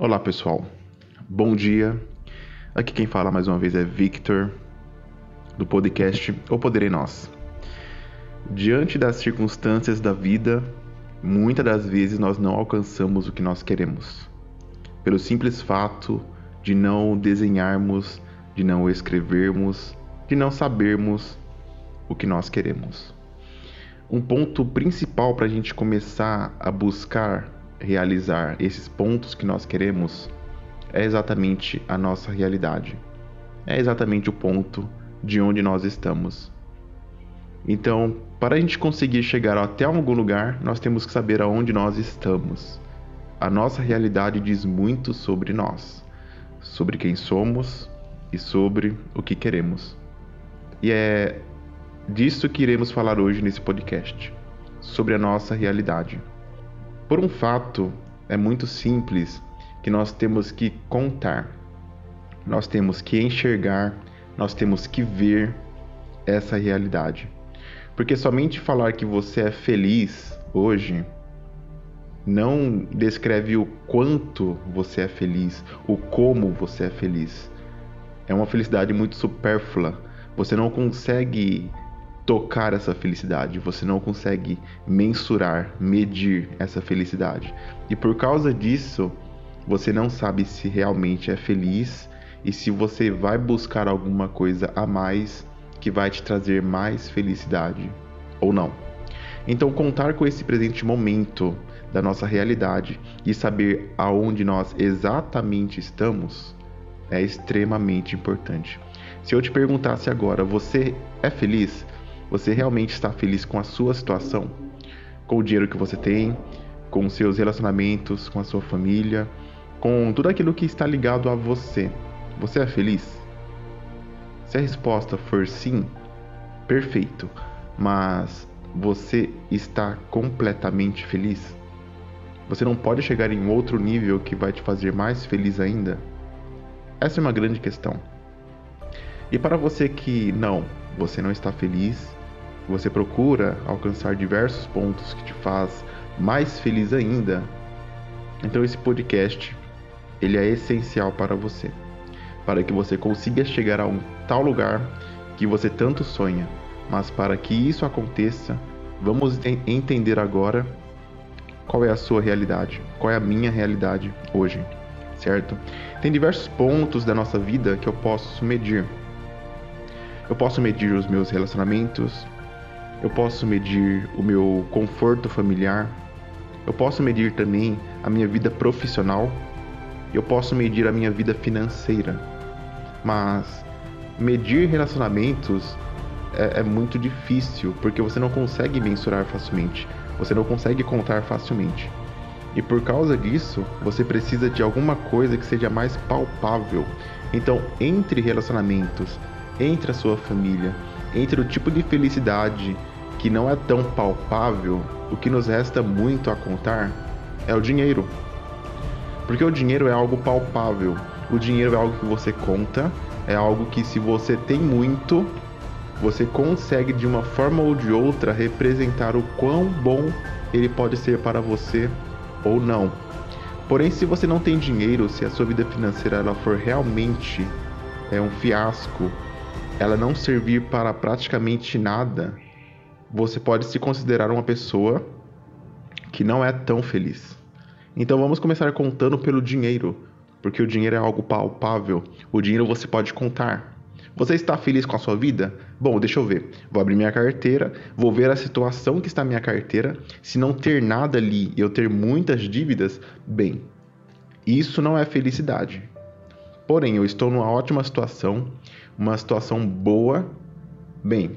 Olá pessoal, bom dia. Aqui quem fala mais uma vez é Victor, do podcast O Poder em Nós. Diante das circunstâncias da vida, muitas das vezes nós não alcançamos o que nós queremos, pelo simples fato de não desenharmos, de não escrevermos, de não sabermos o que nós queremos. Um ponto principal para a gente começar a buscar realizar esses pontos que nós queremos é exatamente a nossa realidade. É exatamente o ponto de onde nós estamos. Então, para a gente conseguir chegar até algum lugar, nós temos que saber aonde nós estamos. A nossa realidade diz muito sobre nós, sobre quem somos e sobre o que queremos. E é disso que iremos falar hoje nesse podcast, sobre a nossa realidade. Por um fato, é muito simples que nós temos que contar, nós temos que enxergar, nós temos que ver essa realidade. Porque somente falar que você é feliz hoje não descreve o quanto você é feliz, o como você é feliz. É uma felicidade muito supérflua. Você não consegue tocar essa felicidade, você não consegue mensurar, medir essa felicidade. E por causa disso, você não sabe se realmente é feliz e se você vai buscar alguma coisa a mais que vai te trazer mais felicidade ou não. Então, contar com esse presente momento da nossa realidade e saber aonde nós exatamente estamos é extremamente importante. Se eu te perguntasse agora, você é feliz? Você realmente está feliz com a sua situação? Com o dinheiro que você tem, com os seus relacionamentos, com a sua família, com tudo aquilo que está ligado a você? Você é feliz? Se a resposta for sim, perfeito. Mas você está completamente feliz? Você não pode chegar em outro nível que vai te fazer mais feliz ainda? Essa é uma grande questão. E para você que não, você não está feliz, você procura alcançar diversos pontos que te faz mais feliz ainda, então esse podcast ele é essencial para você, para que você consiga chegar a um tal lugar que você tanto sonha. Mas para que isso aconteça, vamos entender agora qual é a sua realidade, qual é a minha realidade hoje, certo? Tem diversos pontos da nossa vida que eu posso medir. Eu posso medir os meus relacionamentos, eu posso medir o meu conforto familiar, eu posso medir também a minha vida profissional, eu posso medir a minha vida financeira. Mas medir relacionamentos é, é muito difícil porque você não consegue mensurar facilmente, você não consegue contar facilmente. E por causa disso, você precisa de alguma coisa que seja mais palpável. Então, entre relacionamentos, entre a sua família, entre o tipo de felicidade que não é tão palpável, o que nos resta muito a contar é o dinheiro. Porque o dinheiro é algo palpável. O dinheiro é algo que você conta, é algo que se você tem muito, você consegue de uma forma ou de outra representar o quão bom ele pode ser para você ou não. Porém, se você não tem dinheiro, se a sua vida financeira ela for realmente é um fiasco, ela não servir para praticamente nada, você pode se considerar uma pessoa que não é tão feliz. Então vamos começar contando pelo dinheiro, porque o dinheiro é algo palpável. O dinheiro você pode contar. Você está feliz com a sua vida? Bom, deixa eu ver. Vou abrir minha carteira, vou ver a situação que está minha carteira. Se não ter nada ali e eu ter muitas dívidas, bem, isso não é felicidade. Porém, eu estou numa ótima situação, uma situação boa. Bem,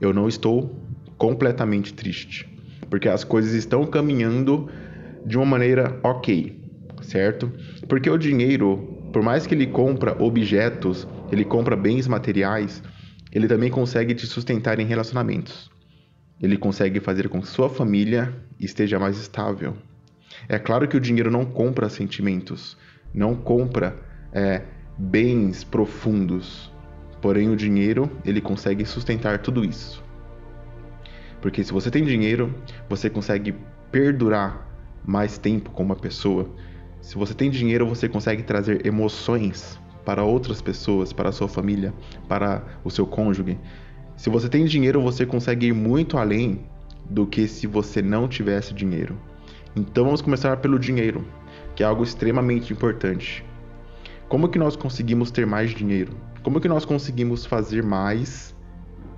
eu não estou completamente triste, porque as coisas estão caminhando de uma maneira ok, certo? Porque o dinheiro, por mais que ele compra objetos, ele compra bens materiais, ele também consegue te sustentar em relacionamentos. Ele consegue fazer com que sua família esteja mais estável. É claro que o dinheiro não compra sentimentos, não compra é, bens profundos. Porém, o dinheiro ele consegue sustentar tudo isso. Porque se você tem dinheiro, você consegue perdurar mais tempo com uma pessoa. Se você tem dinheiro, você consegue trazer emoções para outras pessoas, para a sua família, para o seu cônjuge. Se você tem dinheiro, você consegue ir muito além do que se você não tivesse dinheiro. Então vamos começar pelo dinheiro, que é algo extremamente importante. Como que nós conseguimos ter mais dinheiro? Como que nós conseguimos fazer mais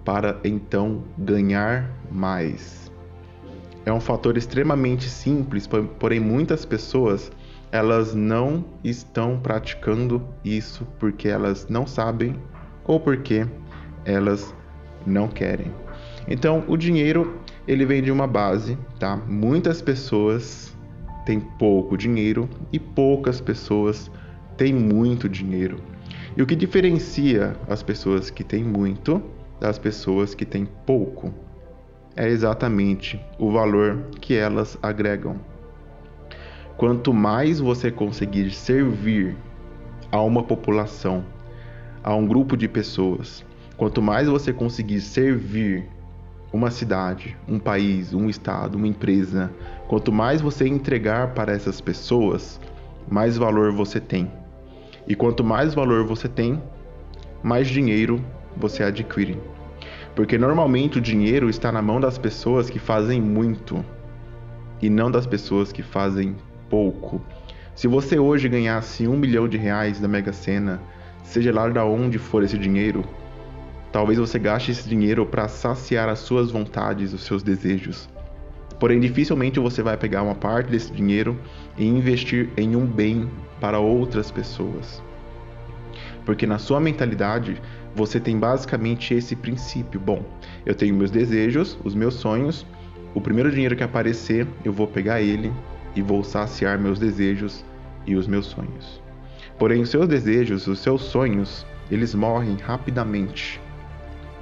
para então ganhar mais? É um fator extremamente simples, porém muitas pessoas elas não estão praticando isso porque elas não sabem ou porque elas não querem. Então, o dinheiro ele vem de uma base, tá? Muitas pessoas têm pouco dinheiro e poucas pessoas têm muito dinheiro. E o que diferencia as pessoas que têm muito das pessoas que têm pouco é exatamente o valor que elas agregam. Quanto mais você conseguir servir a uma população, a um grupo de pessoas, quanto mais você conseguir servir uma cidade, um país, um estado, uma empresa, quanto mais você entregar para essas pessoas, mais valor você tem. E quanto mais valor você tem, mais dinheiro você adquire. Porque normalmente o dinheiro está na mão das pessoas que fazem muito e não das pessoas que fazem pouco. Se você hoje ganhasse um milhão de reais da Mega Sena, seja lá de onde for esse dinheiro, Talvez você gaste esse dinheiro para saciar as suas vontades, os seus desejos. Porém, dificilmente você vai pegar uma parte desse dinheiro e investir em um bem para outras pessoas. Porque na sua mentalidade, você tem basicamente esse princípio: bom, eu tenho meus desejos, os meus sonhos, o primeiro dinheiro que aparecer, eu vou pegar ele e vou saciar meus desejos e os meus sonhos. Porém, os seus desejos, os seus sonhos, eles morrem rapidamente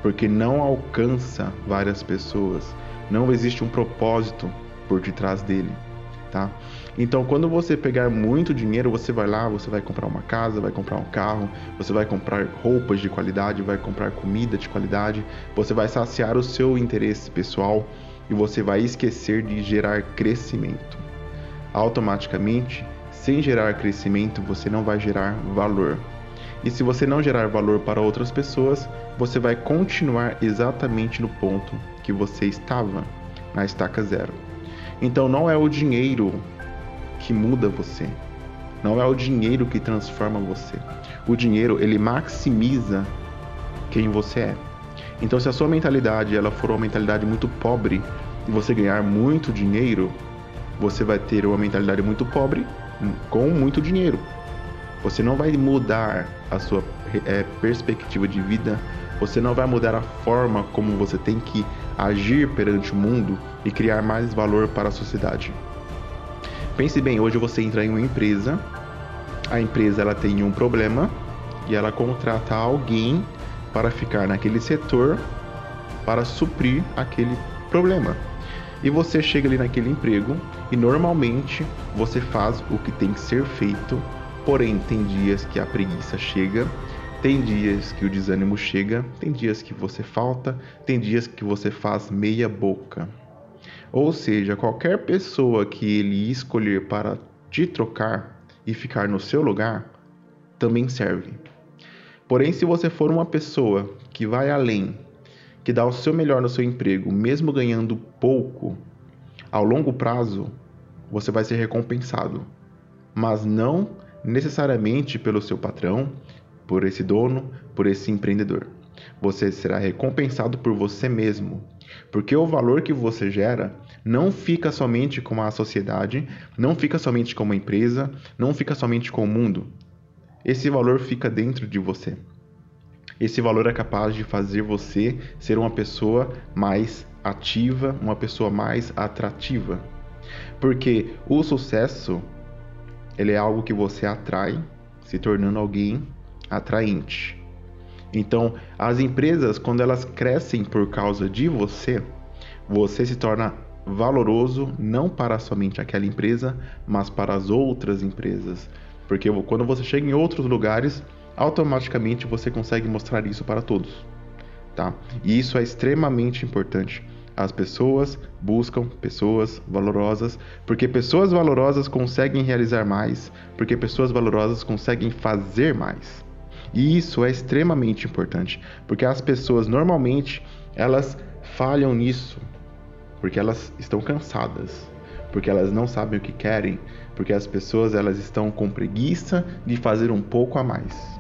porque não alcança várias pessoas. Não existe um propósito por detrás dele, tá? Então, quando você pegar muito dinheiro, você vai lá, você vai comprar uma casa, vai comprar um carro, você vai comprar roupas de qualidade, vai comprar comida de qualidade, você vai saciar o seu interesse pessoal e você vai esquecer de gerar crescimento. Automaticamente, sem gerar crescimento, você não vai gerar valor. E se você não gerar valor para outras pessoas, você vai continuar exatamente no ponto que você estava, na estaca zero. Então não é o dinheiro que muda você. Não é o dinheiro que transforma você. O dinheiro, ele maximiza quem você é. Então se a sua mentalidade ela for uma mentalidade muito pobre e você ganhar muito dinheiro, você vai ter uma mentalidade muito pobre com muito dinheiro. Você não vai mudar a sua é, perspectiva de vida, você não vai mudar a forma como você tem que agir perante o mundo e criar mais valor para a sociedade. Pense bem, hoje você entra em uma empresa, a empresa ela tem um problema e ela contrata alguém para ficar naquele setor para suprir aquele problema. E você chega ali naquele emprego e normalmente você faz o que tem que ser feito Porém, tem dias que a preguiça chega, tem dias que o desânimo chega, tem dias que você falta, tem dias que você faz meia boca. Ou seja, qualquer pessoa que ele escolher para te trocar e ficar no seu lugar também serve. Porém, se você for uma pessoa que vai além, que dá o seu melhor no seu emprego, mesmo ganhando pouco, ao longo prazo você vai ser recompensado, mas não necessariamente pelo seu patrão, por esse dono, por esse empreendedor. Você será recompensado por você mesmo, porque o valor que você gera não fica somente com a sociedade, não fica somente com uma empresa, não fica somente com o mundo. Esse valor fica dentro de você. Esse valor é capaz de fazer você ser uma pessoa mais ativa, uma pessoa mais atrativa. Porque o sucesso ele é algo que você atrai, se tornando alguém atraente. Então, as empresas, quando elas crescem por causa de você, você se torna valoroso não para somente aquela empresa, mas para as outras empresas. Porque quando você chega em outros lugares, automaticamente você consegue mostrar isso para todos. Tá? E isso é extremamente importante. As pessoas buscam pessoas valorosas, porque pessoas valorosas conseguem realizar mais, porque pessoas valorosas conseguem fazer mais. E isso é extremamente importante, porque as pessoas normalmente elas falham nisso, porque elas estão cansadas, porque elas não sabem o que querem, porque as pessoas elas estão com preguiça de fazer um pouco a mais.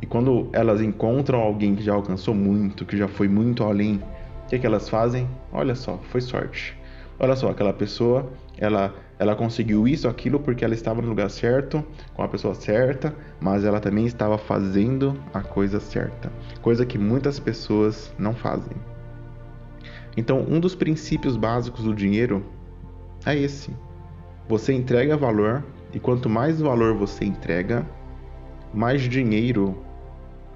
E quando elas encontram alguém que já alcançou muito, que já foi muito além, o que, que elas fazem? Olha só, foi sorte. Olha só, aquela pessoa, ela, ela conseguiu isso, aquilo, porque ela estava no lugar certo, com a pessoa certa, mas ela também estava fazendo a coisa certa. Coisa que muitas pessoas não fazem. Então, um dos princípios básicos do dinheiro é esse. Você entrega valor, e quanto mais valor você entrega, mais dinheiro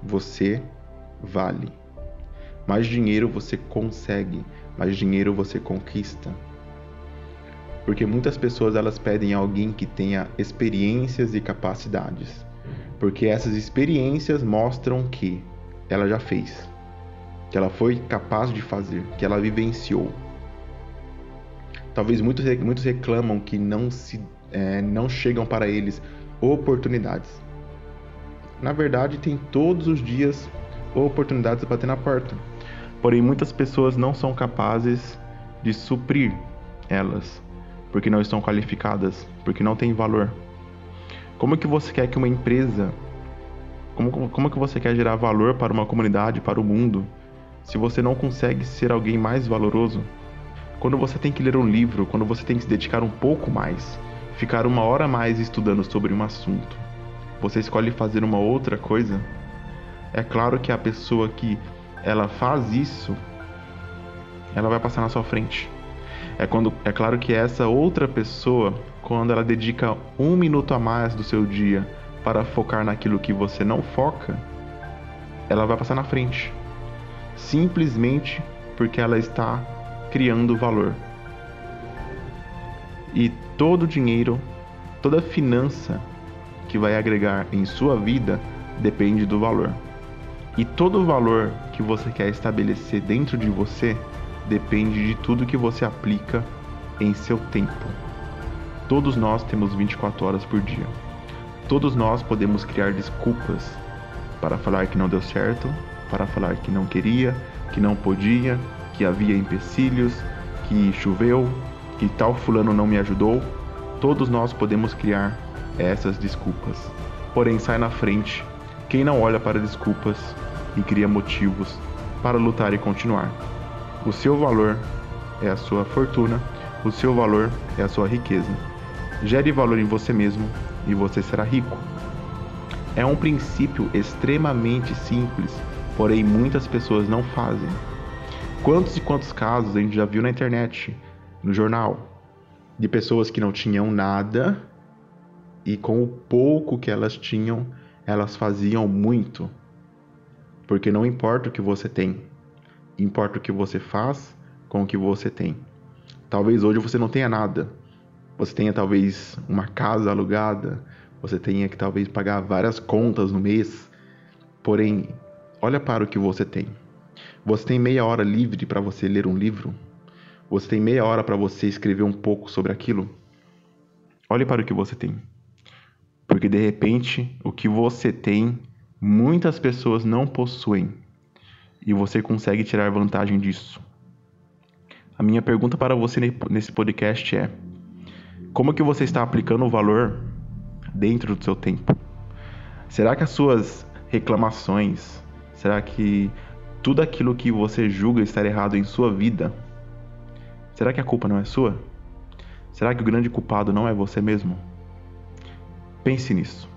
você vale. Mais dinheiro você consegue, mais dinheiro você conquista. Porque muitas pessoas elas pedem alguém que tenha experiências e capacidades. Porque essas experiências mostram que ela já fez, que ela foi capaz de fazer, que ela vivenciou. Talvez muitos, muitos reclamam que não se é, não chegam para eles oportunidades. Na verdade, tem todos os dias oportunidades bater na porta. Porém, muitas pessoas não são capazes de suprir elas, porque não estão qualificadas, porque não têm valor. Como que você quer que uma empresa, como, como que você quer gerar valor para uma comunidade, para o mundo, se você não consegue ser alguém mais valoroso? Quando você tem que ler um livro, quando você tem que se dedicar um pouco mais, ficar uma hora mais estudando sobre um assunto, você escolhe fazer uma outra coisa, é claro que a pessoa que ela faz isso, ela vai passar na sua frente. É, quando, é claro que essa outra pessoa, quando ela dedica um minuto a mais do seu dia para focar naquilo que você não foca, ela vai passar na frente. Simplesmente porque ela está criando valor. E todo dinheiro, toda finança que vai agregar em sua vida depende do valor. E todo valor que você quer estabelecer dentro de você depende de tudo que você aplica em seu tempo. Todos nós temos 24 horas por dia. Todos nós podemos criar desculpas para falar que não deu certo, para falar que não queria, que não podia, que havia empecilhos, que choveu, que tal fulano não me ajudou. Todos nós podemos criar essas desculpas. Porém, sai na frente quem não olha para desculpas e cria motivos para lutar e continuar. O seu valor é a sua fortuna, o seu valor é a sua riqueza. Gere valor em você mesmo e você será rico. É um princípio extremamente simples, porém muitas pessoas não fazem. Quantos e quantos casos a gente já viu na internet, no jornal, de pessoas que não tinham nada e com o pouco que elas tinham, elas faziam muito. Porque não importa o que você tem, importa o que você faz com o que você tem. Talvez hoje você não tenha nada. Você tenha talvez uma casa alugada, você tenha que talvez pagar várias contas no mês. Porém, olha para o que você tem. Você tem meia hora livre para você ler um livro? Você tem meia hora para você escrever um pouco sobre aquilo? Olhe para o que você tem. Porque de repente, o que você tem, muitas pessoas não possuem. E você consegue tirar vantagem disso. A minha pergunta para você nesse podcast é: como que você está aplicando o valor dentro do seu tempo? Será que as suas reclamações, será que tudo aquilo que você julga estar errado em sua vida, será que a culpa não é sua? Será que o grande culpado não é você mesmo? Pense nisso.